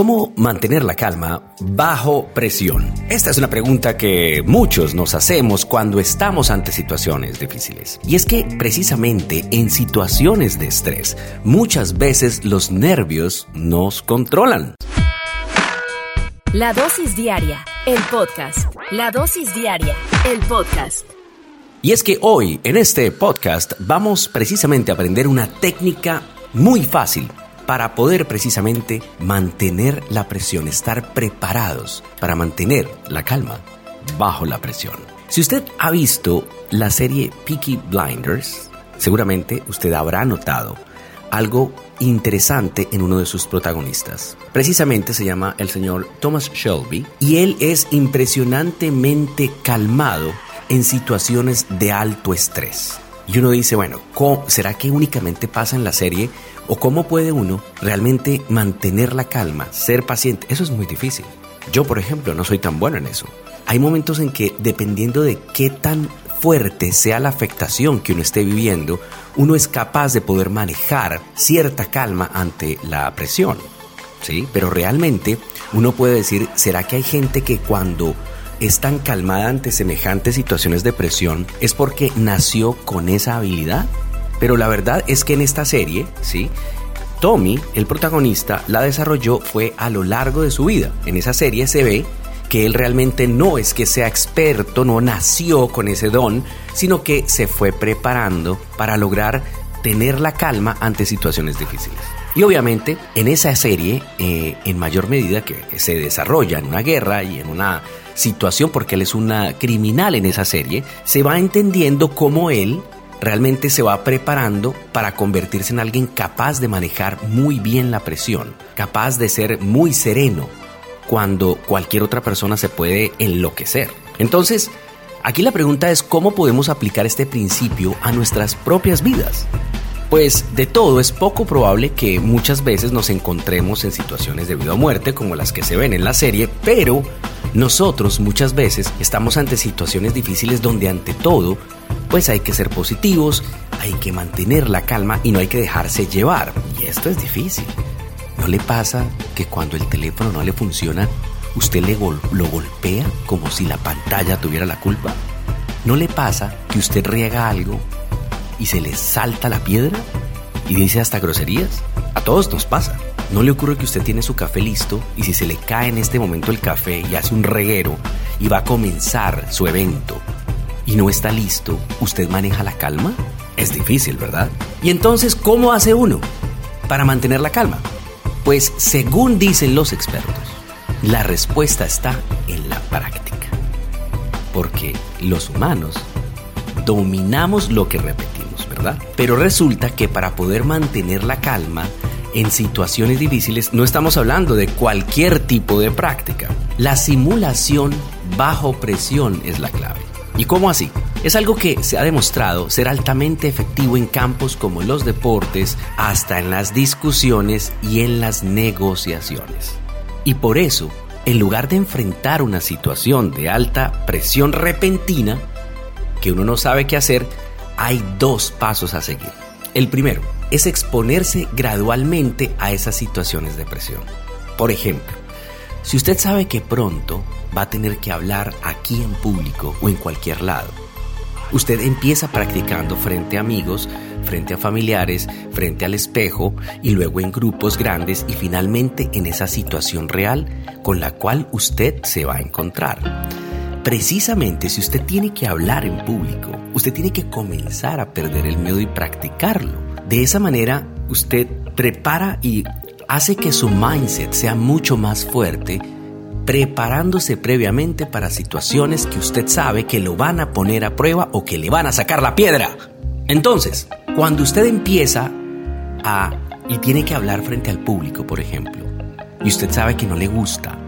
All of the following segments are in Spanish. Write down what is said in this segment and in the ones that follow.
¿Cómo mantener la calma bajo presión? Esta es una pregunta que muchos nos hacemos cuando estamos ante situaciones difíciles. Y es que precisamente en situaciones de estrés, muchas veces los nervios nos controlan. La dosis diaria, el podcast. La dosis diaria, el podcast. Y es que hoy en este podcast vamos precisamente a aprender una técnica muy fácil para poder precisamente mantener la presión, estar preparados para mantener la calma bajo la presión. Si usted ha visto la serie Peaky Blinders, seguramente usted habrá notado algo interesante en uno de sus protagonistas. Precisamente se llama el señor Thomas Shelby y él es impresionantemente calmado en situaciones de alto estrés. Y uno dice, bueno, ¿será que únicamente pasa en la serie o cómo puede uno realmente mantener la calma, ser paciente. Eso es muy difícil. Yo, por ejemplo, no soy tan bueno en eso. Hay momentos en que, dependiendo de qué tan fuerte sea la afectación que uno esté viviendo, uno es capaz de poder manejar cierta calma ante la presión. ¿Sí? Pero realmente uno puede decir, ¿será que hay gente que cuando es tan calmada ante semejantes situaciones de presión es porque nació con esa habilidad? Pero la verdad es que en esta serie, ¿sí? Tommy, el protagonista, la desarrolló fue a lo largo de su vida. En esa serie se ve que él realmente no es que sea experto, no nació con ese don, sino que se fue preparando para lograr tener la calma ante situaciones difíciles. Y obviamente en esa serie, eh, en mayor medida que se desarrolla en una guerra y en una situación, porque él es una criminal en esa serie, se va entendiendo cómo él realmente se va preparando para convertirse en alguien capaz de manejar muy bien la presión, capaz de ser muy sereno cuando cualquier otra persona se puede enloquecer. Entonces, aquí la pregunta es cómo podemos aplicar este principio a nuestras propias vidas. Pues de todo es poco probable que muchas veces nos encontremos en situaciones de vida o muerte como las que se ven en la serie, pero nosotros muchas veces estamos ante situaciones difíciles donde ante todo pues hay que ser positivos, hay que mantener la calma y no hay que dejarse llevar. Y esto es difícil. ¿No le pasa que cuando el teléfono no le funciona, usted le lo golpea como si la pantalla tuviera la culpa? ¿No le pasa que usted riega algo y se le salta la piedra y dice hasta groserías? A todos nos pasa. ¿No le ocurre que usted tiene su café listo y si se le cae en este momento el café y hace un reguero y va a comenzar su evento y no está listo, ¿usted maneja la calma? Es difícil, ¿verdad? Y entonces, ¿cómo hace uno para mantener la calma? Pues según dicen los expertos, la respuesta está en la práctica. Porque los humanos dominamos lo que repetimos, Pero resulta que para poder mantener la calma en situaciones difíciles no estamos hablando de cualquier tipo de práctica. La simulación bajo presión es la clave. ¿Y cómo así? Es algo que se ha demostrado ser altamente efectivo en campos como los deportes, hasta en las discusiones y en las negociaciones. Y por eso, en lugar de enfrentar una situación de alta presión repentina, que uno no sabe qué hacer, hay dos pasos a seguir. El primero es exponerse gradualmente a esas situaciones de presión. Por ejemplo, si usted sabe que pronto va a tener que hablar aquí en público o en cualquier lado, usted empieza practicando frente a amigos frente a familiares, frente al espejo y luego en grupos grandes y finalmente en esa situación real con la cual usted se va a encontrar. Precisamente si usted tiene que hablar en público, usted tiene que comenzar a perder el miedo y practicarlo. De esa manera, usted prepara y hace que su mindset sea mucho más fuerte, preparándose previamente para situaciones que usted sabe que lo van a poner a prueba o que le van a sacar la piedra. Entonces, cuando usted empieza a y tiene que hablar frente al público, por ejemplo, y usted sabe que no le gusta,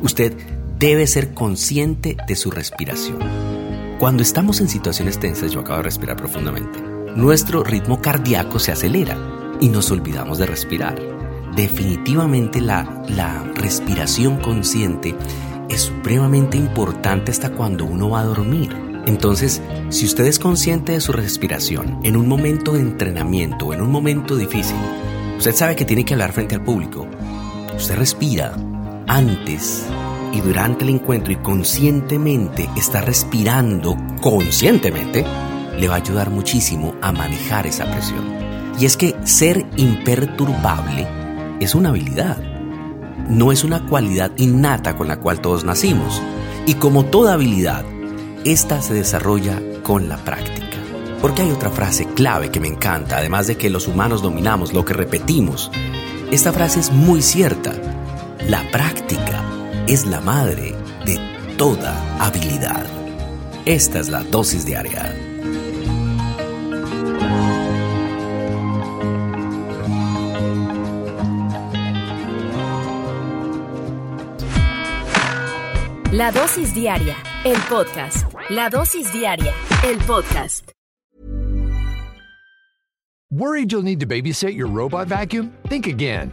usted debe ser consciente de su respiración. Cuando estamos en situaciones tensas, yo acabo de respirar profundamente, nuestro ritmo cardíaco se acelera y nos olvidamos de respirar. Definitivamente la, la respiración consciente es supremamente importante hasta cuando uno va a dormir. Entonces, si usted es consciente de su respiración en un momento de entrenamiento en un momento difícil, usted sabe que tiene que hablar frente al público. Usted respira antes y durante el encuentro y conscientemente está respirando conscientemente, le va a ayudar muchísimo a manejar esa presión. Y es que ser imperturbable es una habilidad, no es una cualidad innata con la cual todos nacimos. Y como toda habilidad, esta se desarrolla con la práctica. Porque hay otra frase clave que me encanta, además de que los humanos dominamos lo que repetimos. Esta frase es muy cierta. La práctica es la madre de toda habilidad. Esta es la dosis diaria. La dosis diaria, el podcast. La dosis diaria, el podcast. Worried you'll need to babysit your robot vacuum? Think again.